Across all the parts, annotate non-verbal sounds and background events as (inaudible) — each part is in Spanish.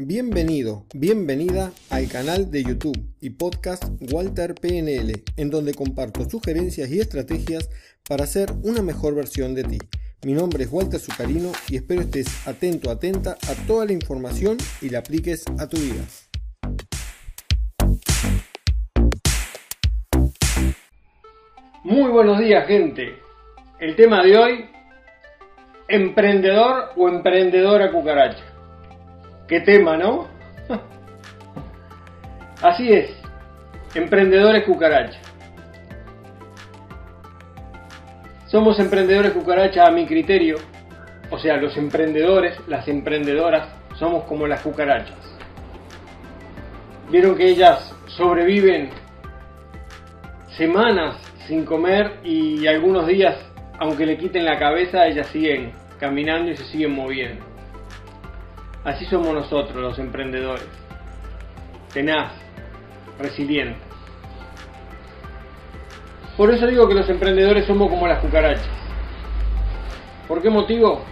Bienvenido, bienvenida al canal de YouTube y podcast Walter PNL, en donde comparto sugerencias y estrategias para ser una mejor versión de ti. Mi nombre es Walter Zucarino y espero estés atento, atenta a toda la información y la apliques a tu vida. Muy buenos días gente. El tema de hoy, emprendedor o emprendedora cucaracha. Qué tema, ¿no? Así es, emprendedores cucaracha. Somos emprendedores cucaracha a mi criterio, o sea, los emprendedores, las emprendedoras, somos como las cucarachas. Vieron que ellas sobreviven semanas sin comer y algunos días, aunque le quiten la cabeza, ellas siguen caminando y se siguen moviendo. Así somos nosotros los emprendedores. Tenaz, resilientes. Por eso digo que los emprendedores somos como las cucarachas. ¿Por qué motivo?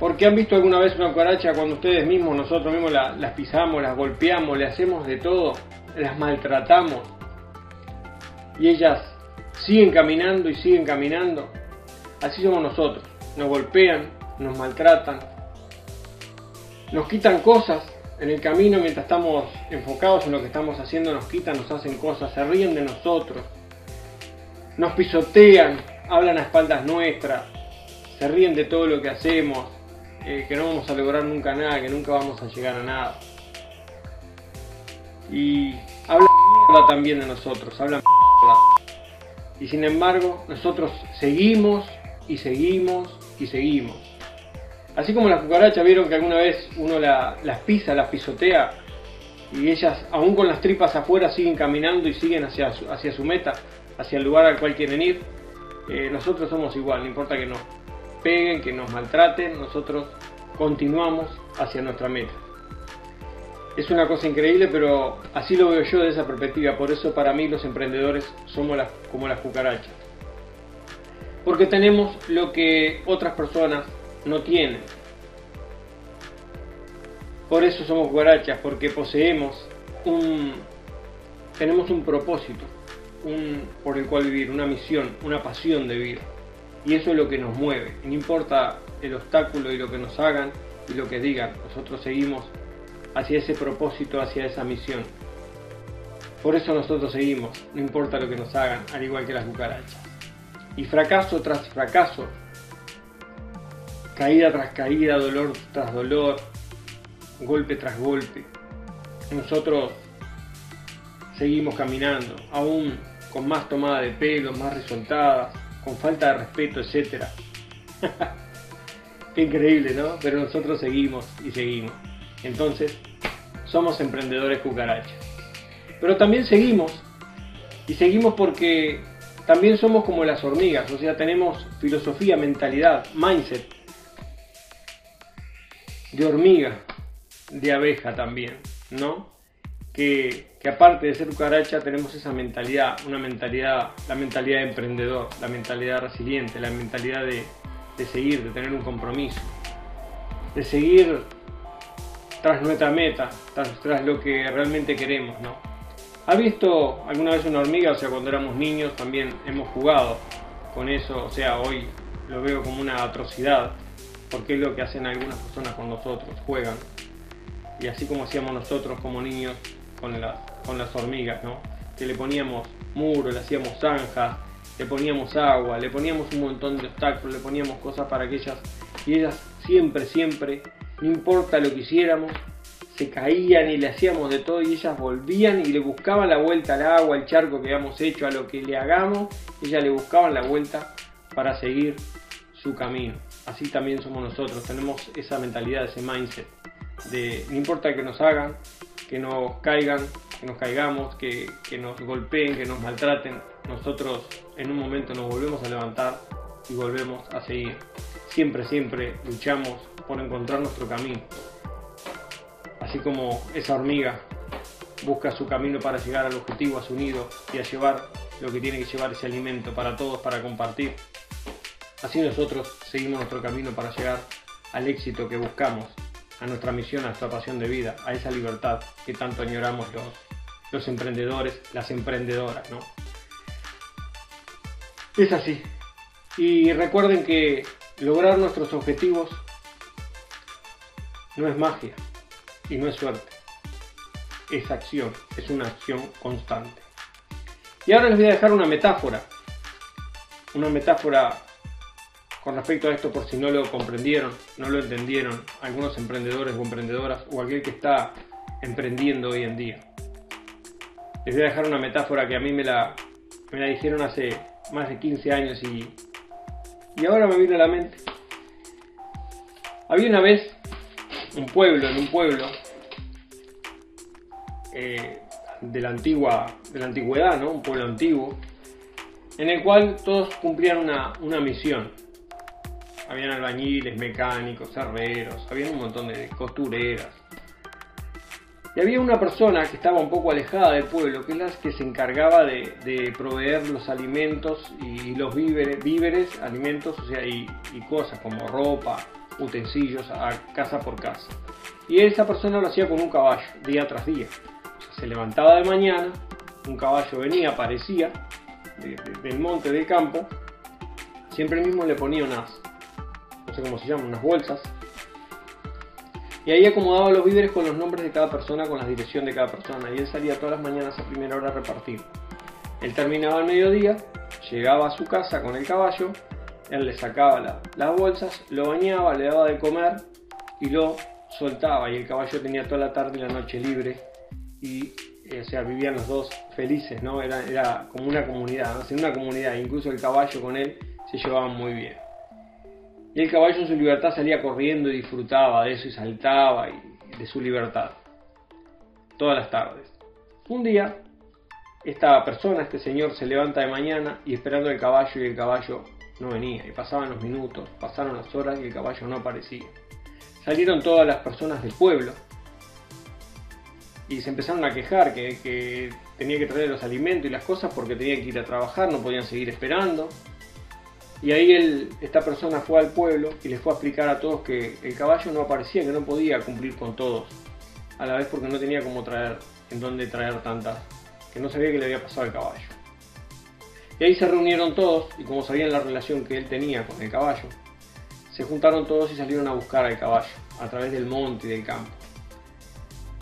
Porque han visto alguna vez una cucaracha cuando ustedes mismos, nosotros mismos las pisamos, las golpeamos, le hacemos de todo, las maltratamos y ellas siguen caminando y siguen caminando. Así somos nosotros. Nos golpean, nos maltratan, nos quitan cosas en el camino mientras estamos enfocados en lo que estamos haciendo, nos quitan, nos hacen cosas, se ríen de nosotros, nos pisotean, hablan a espaldas nuestras, se ríen de todo lo que hacemos, eh, que no vamos a lograr nunca nada, que nunca vamos a llegar a nada. Y hablan también de nosotros, hablan mierda. Y sin embargo, nosotros seguimos y seguimos y seguimos. Así como las cucarachas vieron que alguna vez uno las pisa, las pisotea y ellas, aún con las tripas afuera, siguen caminando y siguen hacia su, hacia su meta, hacia el lugar al cual quieren ir. Eh, nosotros somos igual, no importa que nos peguen, que nos maltraten, nosotros continuamos hacia nuestra meta. Es una cosa increíble, pero así lo veo yo de esa perspectiva. Por eso para mí los emprendedores somos como las cucarachas. Porque tenemos lo que otras personas no tienen. Por eso somos cucarachas, porque poseemos un, tenemos un propósito un, por el cual vivir, una misión, una pasión de vivir. Y eso es lo que nos mueve. No importa el obstáculo y lo que nos hagan y lo que digan, nosotros seguimos hacia ese propósito, hacia esa misión. Por eso nosotros seguimos, no importa lo que nos hagan, al igual que las cucarachas. Y fracaso tras fracaso, caída tras caída, dolor tras dolor, golpe tras golpe. Nosotros seguimos caminando, aún con más tomada de pelo, más resoltada, con falta de respeto, etc. (laughs) Qué increíble, ¿no? Pero nosotros seguimos y seguimos. Entonces, somos emprendedores cucarachas. Pero también seguimos, y seguimos porque también somos como las hormigas, o sea, tenemos filosofía, mentalidad, mindset de hormiga, de abeja también, ¿no? Que, aparte de ser cucaracha tenemos esa mentalidad, una mentalidad, la mentalidad de emprendedor, la mentalidad resiliente, la mentalidad de, de seguir, de tener un compromiso, de seguir tras nuestra meta, tras, lo que realmente queremos, ¿no? ¿Ha visto alguna vez una hormiga? O sea, cuando éramos niños también hemos jugado con eso, o sea, hoy lo veo como una atrocidad, porque es lo que hacen algunas personas con nosotros, juegan. Y así como hacíamos nosotros como niños con, las hormigas, ¿no? Que le poníamos muros, le hacíamos zanjas, le poníamos agua, le poníamos un montón de obstáculos, le poníamos cosas para que ellas, y ellas siempre, siempre no importa lo que hiciéramos, se caían y le hacíamos de todo y ellas volvían y le buscaban la vuelta al agua, al charco que habíamos hecho, a lo que le hagamos, ellas le buscaban la vuelta para seguir su camino. Así también somos nosotros, tenemos esa mentalidad, ese mindset de no importa que nos hagan, que nos caigan, que nos caigamos, que, que nos golpeen, que nos maltraten, nosotros en un momento nos volvemos a levantar y volvemos a seguir. Siempre, siempre luchamos por encontrar nuestro camino. Así como esa hormiga busca su camino para llegar al objetivo, a su nido y a llevar lo que tiene que llevar ese alimento para todos, para compartir. Así nosotros seguimos nuestro camino para llegar al éxito que buscamos, a nuestra misión, a nuestra pasión de vida, a esa libertad que tanto añoramos los, los emprendedores, las emprendedoras, ¿no? Es así. Y recuerden que lograr nuestros objetivos no es magia y no es suerte. Es acción, es una acción constante. Y ahora les voy a dejar una metáfora. Una metáfora con respecto a esto por si no lo comprendieron, no lo entendieron algunos emprendedores o emprendedoras o aquel que está emprendiendo hoy en día. Les voy a dejar una metáfora que a mí me la, me la dijeron hace más de 15 años y, y ahora me viene a la mente. Había una vez un pueblo, en un pueblo eh, de, la antigua, de la antigüedad, ¿no? un pueblo antiguo, en el cual todos cumplían una, una misión. Habían albañiles, mecánicos, herreros, había un montón de costureras. Y había una persona que estaba un poco alejada del pueblo, que es la que se encargaba de, proveer los alimentos y los víveres, víveres alimentos, o sea, y, cosas como ropa, utensilios a casa por casa. Y esa persona lo hacía con un caballo, día tras día. se levantaba de mañana, un caballo venía, aparecía del monte, del campo, siempre mismo le ponía unas, no sé cómo se llaman, unas bolsas. Y ahí acomodaba los víveres con los nombres de cada persona, con la dirección de cada persona. Y él salía todas las mañanas a primera hora a repartir. Él terminaba al mediodía, llegaba a su casa con el caballo, él le sacaba las bolsas, lo bañaba, le daba de comer y lo soltaba. Y el caballo tenía toda la tarde y la noche libre. Y eh, o sea, vivían los dos felices, ¿no? Era, era como una comunidad, ¿no? una comunidad, incluso el caballo con él se llevaban muy bien. Y el caballo en su libertad salía corriendo y disfrutaba de eso y saltaba y de su libertad. Todas las tardes. Un día, esta persona, este señor, se levanta de mañana y esperando el caballo y el caballo no venía. Y pasaban los minutos, pasaron las horas y el caballo no aparecía. Salieron todas las personas del pueblo y se empezaron a quejar que, que tenía que traer los alimentos y las cosas porque tenía que ir a trabajar, no podían seguir esperando. Y ahí él, esta persona fue al pueblo y les fue a explicar a todos que el caballo no aparecía, que no podía cumplir con todos, a la vez porque no tenía cómo traer, en dónde traer tantas, que no sabía qué le había pasado al caballo. Y ahí se reunieron todos y como sabían la relación que él tenía con el caballo, se juntaron todos y salieron a buscar al caballo a través del monte y del campo.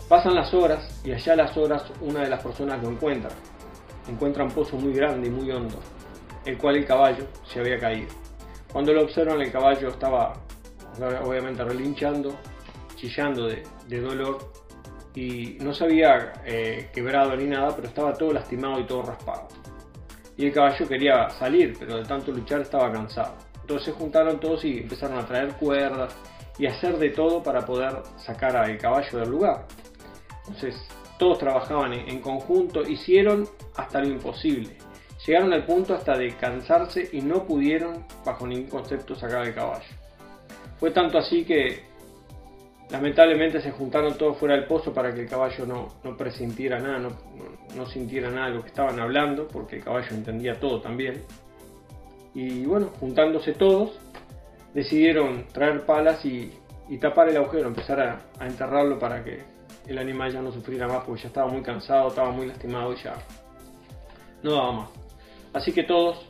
Pasan las horas y allá a las horas una de las personas lo encuentra. Encuentra un pozo muy grande y muy hondo el cual el caballo se había caído. Cuando lo observan el caballo estaba obviamente relinchando, chillando de, dolor y no se había eh, quebrado ni nada, pero estaba todo lastimado y todo raspado. Y el caballo quería salir, pero de tanto luchar estaba cansado. Entonces juntaron todos y empezaron a traer cuerdas y hacer de todo para poder sacar al caballo del lugar. Entonces todos trabajaban en conjunto, hicieron hasta lo imposible Llegaron al punto hasta de cansarse y no pudieron, bajo ningún concepto, sacar el caballo. Fue tanto así que lamentablemente se juntaron todos fuera del pozo para que el caballo no, no presintiera nada, no, no, sintiera nada de lo que estaban hablando, porque el caballo entendía todo también. Y bueno, juntándose todos, decidieron traer palas y, tapar el agujero, empezar a, a, enterrarlo para que el animal ya no sufriera más, porque ya estaba muy cansado, estaba muy lastimado y ya no daba más. Así que todos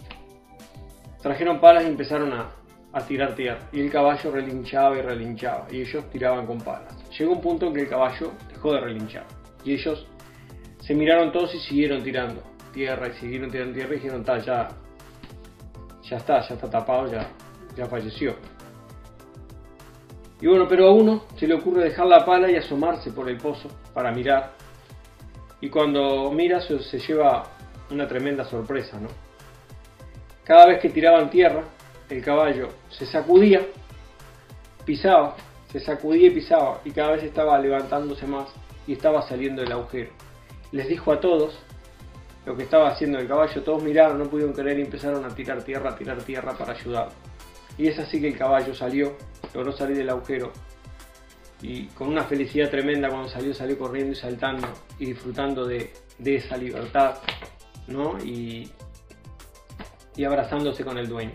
trajeron palas y empezaron a, tirar tierra. Y el caballo relinchaba y relinchaba. Y ellos tiraban con palas. Llegó un punto en que el caballo dejó de relinchar. Y ellos se miraron todos y siguieron tirando tierra y siguieron tirando tierra y dijeron, ya, ya está, ya está tapado, ya, ya falleció. Y bueno, pero a uno se le ocurre dejar la pala y asomarse por el pozo para mirar. Y cuando mira se lleva una tremenda sorpresa, ¿no? Cada vez que tiraban tierra, el caballo se sacudía, pisaba, se sacudía y pisaba, y cada vez estaba levantándose más y estaba saliendo del agujero. Les dijo a todos lo que estaba haciendo el caballo, todos miraron, no pudieron creer y empezaron a tirar tierra, a tirar tierra para ayudar. Y es así que el caballo salió, logró salir del agujero y con una felicidad tremenda cuando salió, salió corriendo y saltando y disfrutando de, de esa libertad Y, abrazándose con el dueño.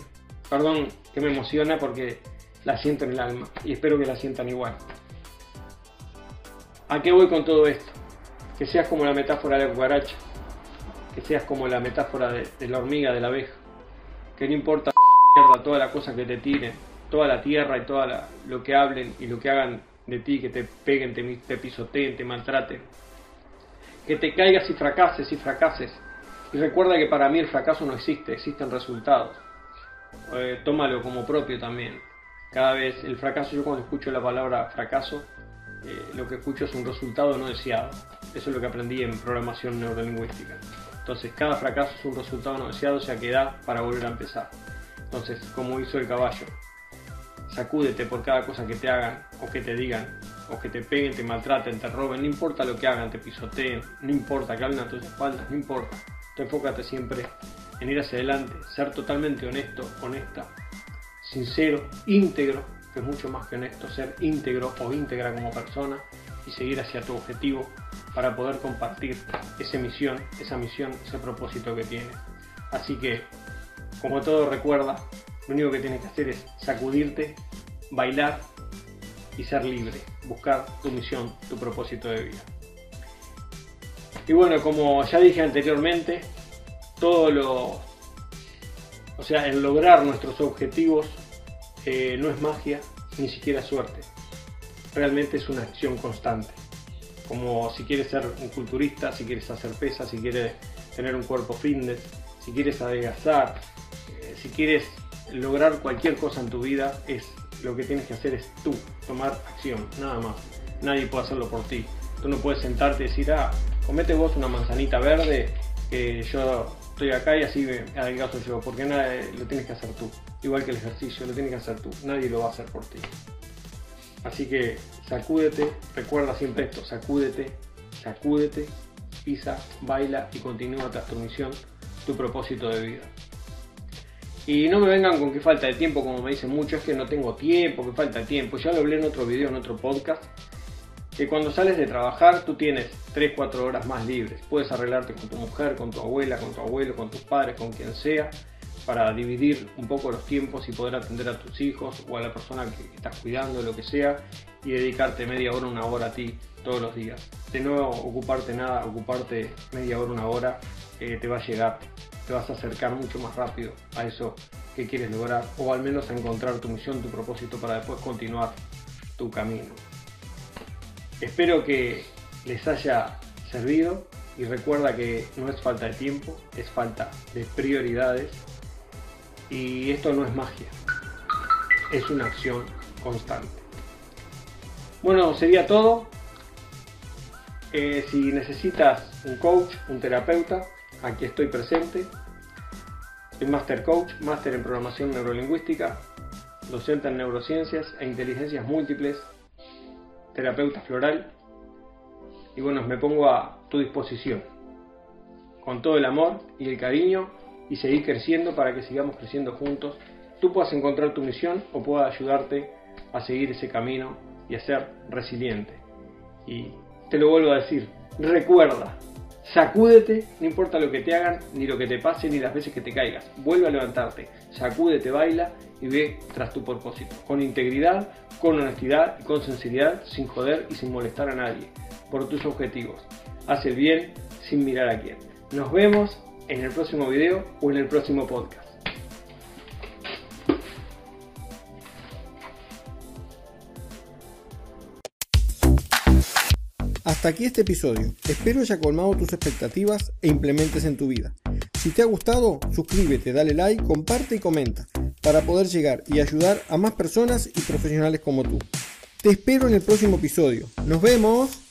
Perdón que me emociona porque la siento en el alma y espero que la sientan igual. ¿A qué voy con todo esto? Que seas como la metáfora de la cucaracha, que seas como la metáfora de, la hormiga, de la abeja, que no importa mierda, toda la cosa que te tiren, toda la tierra y todo lo que hablen y lo que hagan de ti, que te peguen, te pisoteen, te maltraten, que te caigas y fracases y fracases. Y recuerda que para mí el fracaso no existe, existen resultados. Eh, tómalo como propio también. Cada vez el fracaso, yo cuando escucho la palabra fracaso, eh, lo que escucho es un resultado no deseado. Eso es lo que aprendí en programación neurolingüística. Entonces, cada fracaso es un resultado no deseado, o sea que da para volver a empezar. Entonces, como hizo el caballo, sacúdete por cada cosa que te hagan o que te digan, o que te peguen, te maltraten, te roben, no importa lo que hagan, te pisoteen, no importa que hablen a tus espaldas, no importa. Enfócate siempre en ir hacia adelante, ser totalmente honesto, honesta, sincero, íntegro, que es mucho más que honesto, ser íntegro o íntegra como persona y seguir hacia tu objetivo para poder compartir esa misión, esa misión, ese propósito que tienes. Así que, como todo recuerda, lo único que tienes que hacer es sacudirte, bailar y ser libre, buscar tu misión, tu propósito de vida. Y bueno, como ya dije anteriormente, todo lo, o sea, el lograr nuestros objetivos eh, no es magia, ni siquiera suerte. Realmente es una acción constante. Como si quieres ser un culturista, si quieres hacer pesas, si quieres tener un cuerpo fitness, si quieres adelgazar, eh, si quieres lograr cualquier cosa en tu vida, es lo que tienes que hacer es tú, tomar acción, nada más. Nadie puede hacerlo por ti. Tú no puedes sentarte y decir, ah, comete vos una manzanita verde que yo estoy acá y así me adelgazo yo, porque nada, lo tienes que hacer tú. Igual que el ejercicio, lo tienes que hacer tú, nadie lo va a hacer por ti. Así que sacúdete, recuerda siempre esto, sacúdete, sacúdete, pisa, baila y continúa tras tu misión, tu propósito de vida. Y no me vengan con que falta de tiempo, como me dicen muchos, es que no tengo tiempo, que falta de tiempo. Ya lo hablé en otro video, en otro podcast, que cuando sales de trabajar tú tienes 3-4 horas más libres. Puedes arreglarte con tu mujer, con tu abuela, con tu abuelo, con tus padres, con quien sea, para dividir un poco los tiempos y poder atender a tus hijos o a la persona que estás cuidando, lo que sea, y dedicarte media hora, una hora a ti todos los días. De no ocuparte nada, ocuparte media hora, una hora, eh, te va a llegar, te vas a acercar mucho más rápido a eso que quieres lograr, o al menos a encontrar tu misión, tu propósito para después continuar tu camino. Espero que les haya servido y recuerda que no es falta de tiempo, es falta de prioridades y esto no es magia, es una acción constante. Bueno, sería todo. Eh, si necesitas un coach, un terapeuta, aquí estoy presente. Soy Master Coach, Máster en Programación Neurolingüística, docente en Neurociencias e Inteligencias Múltiples terapeuta floral. Y bueno, me pongo a tu disposición, con todo el amor y el cariño, y seguir creciendo para que sigamos creciendo juntos. Tú puedas encontrar tu misión o pueda ayudarte a seguir ese camino y a ser resiliente. Y te lo vuelvo a decir, recuerda, Sacúdete, no importa lo que te hagan, ni lo que te pase, ni las veces que te caigas. Vuelve a levantarte, sacúdete, baila y ve tras tu propósito. Con integridad, con honestidad y con sinceridad, sin joder y sin molestar a nadie. Por tus objetivos. Haz el bien sin mirar a quién. Nos vemos en el próximo video o en el próximo podcast. Hasta aquí este episodio. Espero haya colmado tus expectativas e implementes en tu vida. Si te ha gustado, suscríbete, dale like, comparte y comenta para poder llegar y ayudar a más personas y profesionales como tú. Te espero en el próximo episodio. Nos vemos.